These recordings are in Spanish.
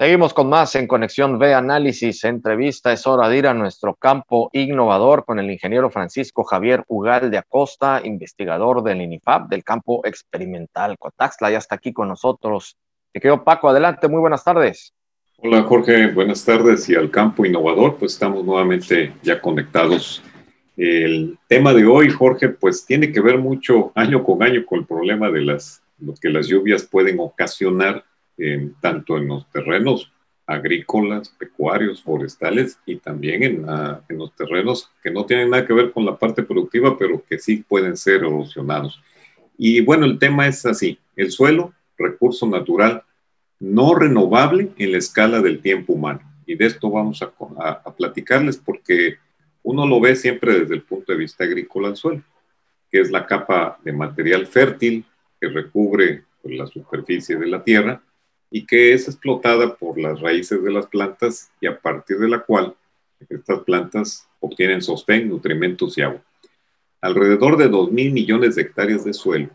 Seguimos con más en Conexión B Análisis, entrevista. Es hora de ir a nuestro campo innovador con el ingeniero Francisco Javier Ugal de Acosta, investigador del INIFAP del campo experimental Cotaxla. Ya está aquí con nosotros. Te quedo Paco, adelante, muy buenas tardes. Hola Jorge, buenas tardes. Y al campo innovador, pues estamos nuevamente ya conectados. El tema de hoy, Jorge, pues tiene que ver mucho año con año con el problema de las, lo que las lluvias pueden ocasionar tanto en los terrenos agrícolas, pecuarios, forestales y también en, en, los terrenos que no tienen nada que ver con la parte productiva, pero que sí pueden ser erosionados. Y bueno, el tema es así, el suelo, recurso natural no renovable en la escala del tiempo humano. Y de esto vamos a, a, platicarles porque uno lo ve siempre desde el punto de vista agrícola al suelo, que es la capa de material fértil que recubre la superficie de la tierra y que es explotada por las raíces de las plantas y a partir de la cual estas plantas obtienen sostén, nutrimentos y agua. Alrededor de 2 mil millones de hectáreas de suelo,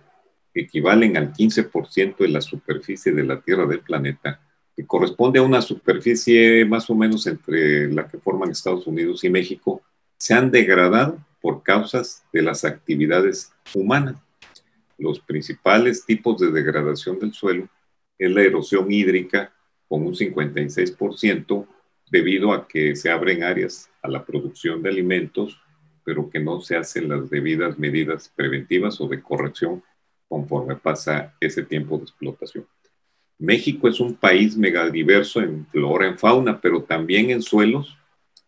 que equivalen al 15% de la superficie de la Tierra del planeta, que corresponde a una superficie más o menos entre la que forman Estados Unidos y México, se han degradado por causas de las actividades humanas. Los principales tipos de degradación del suelo es la erosión hídrica con un 56% debido a que se abren áreas a la producción de alimentos, pero que no se hacen las debidas medidas preventivas o de corrección conforme pasa ese tiempo de explotación. México es un país megadiverso en flora, en fauna, pero también en suelos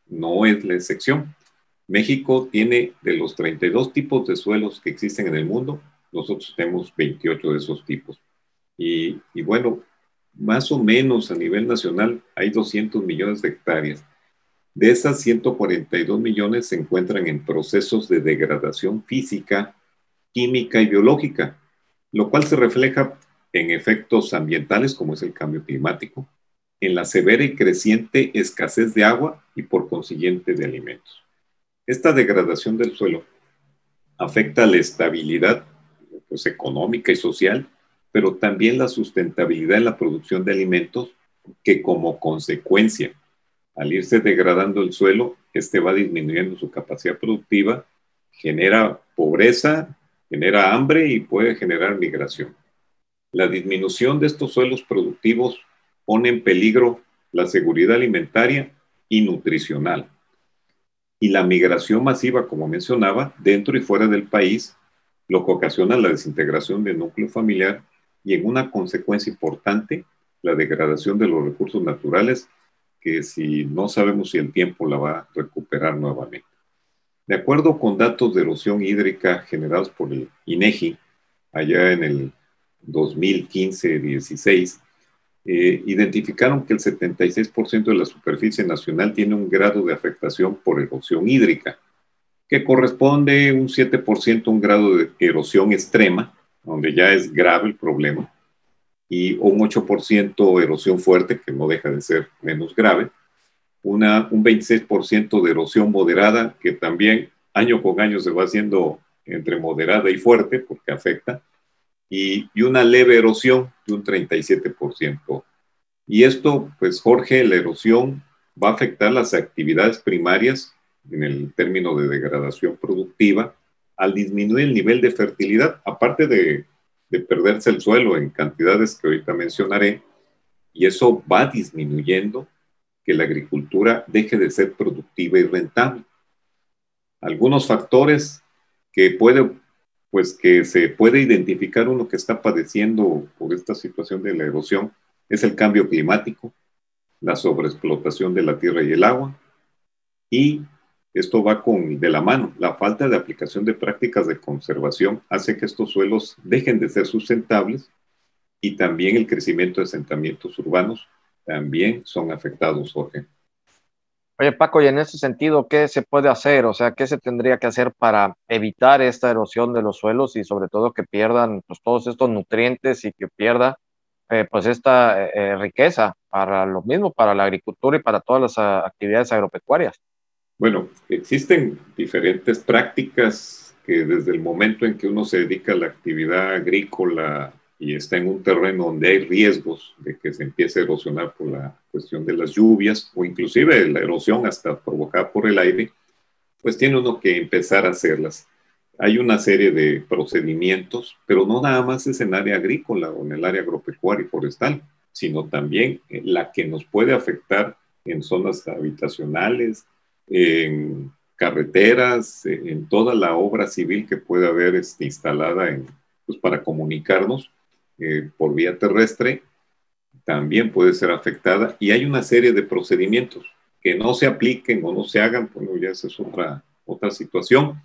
no es la excepción. México tiene de los 32 tipos de suelos que existen en el mundo, nosotros tenemos 28 de esos tipos. Y, bueno, más o menos a nivel nacional hay 200 millones de hectáreas. De esas 142 millones se encuentran en procesos de degradación física, química y biológica, lo cual se refleja en efectos ambientales como es el cambio climático, en la severa y creciente escasez de agua y por consiguiente de alimentos. Esta degradación del suelo afecta la estabilidad pues, económica y social pero también la sustentabilidad en la producción de alimentos, que como consecuencia, al irse degradando el suelo, este va disminuyendo su capacidad productiva, genera pobreza, genera hambre y puede generar migración. La disminución de estos suelos productivos pone en peligro la seguridad alimentaria y nutricional. Y la migración masiva, como mencionaba, dentro y fuera del país, lo que ocasiona la desintegración del núcleo familiar y en una consecuencia importante, la degradación de los recursos naturales, que si no sabemos si el tiempo la va a recuperar nuevamente. De acuerdo con datos de erosión hídrica generados por el INEGI, allá en el 2015-16, eh, identificaron que el 76% de la superficie nacional tiene un grado de afectación por erosión hídrica, que corresponde un 7% a un grado de erosión extrema, donde ya es grave el problema, y un 8% erosión fuerte, que no deja de ser menos grave, una, un 26% de erosión moderada, que también año con año se va haciendo entre moderada y fuerte, porque afecta, y, y una leve erosión de un 37%. Y esto, pues Jorge, la erosión va a afectar las actividades primarias en el término de degradación productiva, al disminuir el nivel de fertilidad, aparte de, perderse el suelo en cantidades que ahorita mencionaré, y eso va disminuyendo que la agricultura deje de ser productiva y rentable. Algunos factores que puede, pues que se puede identificar uno que está padeciendo por esta situación de la erosión es el cambio climático, la sobreexplotación de la tierra y el agua y esto va con, de la mano. La falta de aplicación de prácticas de conservación hace que estos suelos dejen de ser sustentables y también el crecimiento de asentamientos urbanos también son afectados, Jorge. Oye, Paco, y en ese sentido, ¿qué se puede hacer? O sea, ¿qué se tendría que hacer para evitar esta erosión de los suelos y sobre todo que pierdan pues, todos estos nutrientes y que pierda eh, pues esta eh, eh, riqueza para lo mismo, para la agricultura y para todas las ah, actividades agropecuarias? Bueno, existen diferentes prácticas que desde el momento en que uno se dedica a la actividad agrícola y está en un terreno donde hay riesgos de que se empiece a erosionar por la cuestión de las lluvias o inclusive la erosión hasta provocada por el aire, pues tiene uno que empezar a hacerlas. Hay una serie de procedimientos, pero no nada más es en área agrícola o en el área agropecuaria y forestal, sino también la que nos puede afectar en zonas habitacionales, en carreteras, en toda la obra civil que puede haber este, instalada en, pues, para comunicarnos eh, por vía terrestre, también puede ser afectada y hay una serie de procedimientos que no se apliquen o no se hagan, bueno, ya esa es otra, otra situación.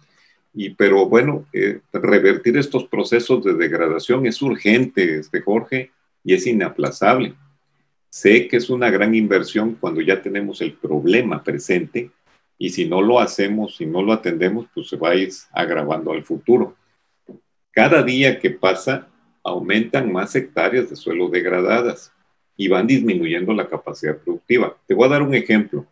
Y, pero bueno, eh, revertir estos procesos de degradación es urgente, este Jorge, y es inaplazable. Sé que es una gran inversión cuando ya tenemos el problema presente y si no lo hacemos, si no lo atendemos, pues se va a ir agravando al futuro. Cada día que pasa, aumentan más hectáreas de suelo degradadas y van disminuyendo la capacidad productiva. Te voy a dar un ejemplo.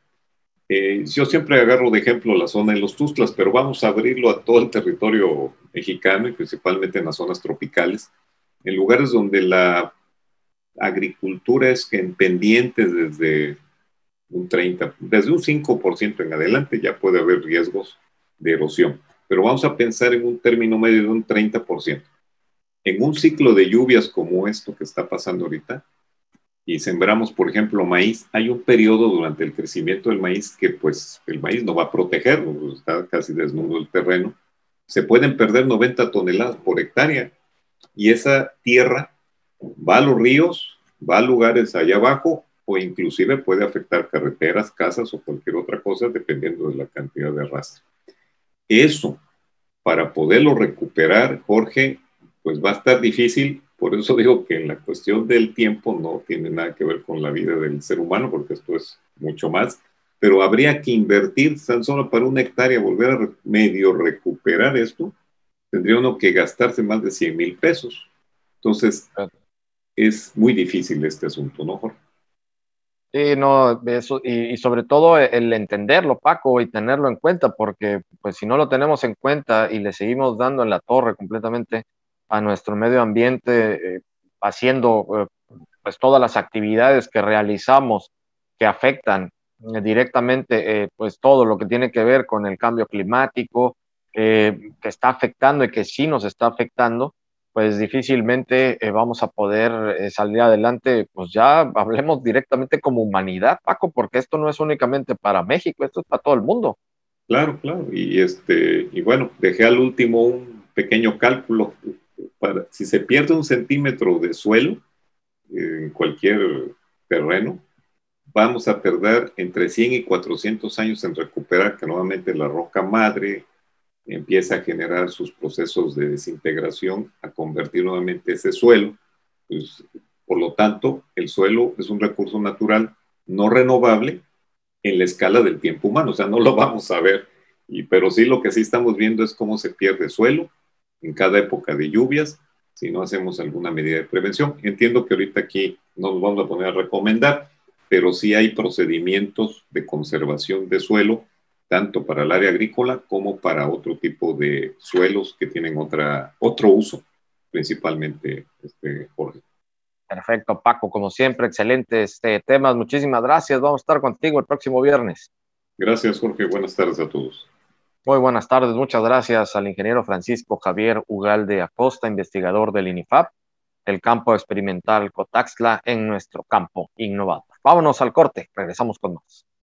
Eh, yo siempre agarro de ejemplo la zona de los Tuzlas, pero vamos a abrirlo a todo el territorio mexicano y principalmente en las zonas tropicales, en lugares donde la agricultura es en pendiente desde un 30, desde un 5% en adelante ya puede haber riesgos de erosión. Pero vamos a pensar en un término medio de un 30%. En un ciclo de lluvias como esto que está pasando ahorita, y sembramos, por ejemplo, maíz, hay un periodo durante el crecimiento del maíz que pues el maíz no va a proteger, está casi desnudo el terreno, se pueden perder 90 toneladas por hectárea y esa tierra va a los ríos, va a lugares allá abajo o inclusive puede afectar carreteras, casas o cualquier otra cosa dependiendo de la cantidad de arrastre. Eso, para poderlo recuperar, Jorge, pues va a estar difícil. Por eso digo que en la cuestión del tiempo no tiene nada que ver con la vida del ser humano, porque esto es mucho más. Pero habría que invertir tan solo para una hectárea, volver a medio recuperar esto, tendría uno que gastarse más de 100 mil pesos. Entonces, es muy difícil este asunto, ¿no, Jorge? Sí, no, eso, y, sobre todo el entenderlo, Paco, y tenerlo en cuenta, porque pues si no lo tenemos en cuenta y le seguimos dando en la torre completamente a nuestro medio ambiente, eh, haciendo eh, pues todas las actividades que realizamos que afectan eh, directamente pues todo lo que tiene que ver con el cambio climático, que está afectando y que sí nos está afectando, pues difícilmente eh, vamos a poder eh, salir adelante, pues ya hablemos directamente como humanidad, Paco, porque esto no es únicamente para México, esto es para todo el mundo. Claro, claro, y este, y bueno, dejé al último un pequeño cálculo para si se pierde un centímetro de suelo en cualquier terreno, vamos a perder entre 100 y 400 años en recuperar que nuevamente la roca madre, empieza a generar sus procesos de desintegración, a convertir nuevamente ese suelo. Pues, por lo tanto, el suelo es un recurso natural no renovable en la escala del tiempo humano, o sea, no lo vamos a ver, pero sí lo que sí estamos viendo es cómo se pierde suelo en cada época de lluvias si no hacemos alguna medida de prevención. Entiendo que ahorita aquí no nos vamos a poner a recomendar, pero sí hay procedimientos de conservación de suelo tanto para el área agrícola como para otro tipo de suelos que tienen otra, otro uso, principalmente, este, Jorge. Perfecto, Paco, como siempre, excelentes este, temas. Muchísimas gracias. Vamos a estar contigo el próximo viernes. Gracias, Jorge. Buenas tardes a todos. Muy buenas tardes. Muchas gracias al ingeniero Francisco Javier Ugalde Acosta, investigador del INIFAP, el campo experimental Cotaxla en nuestro campo innovador. Vámonos al corte. Regresamos con más.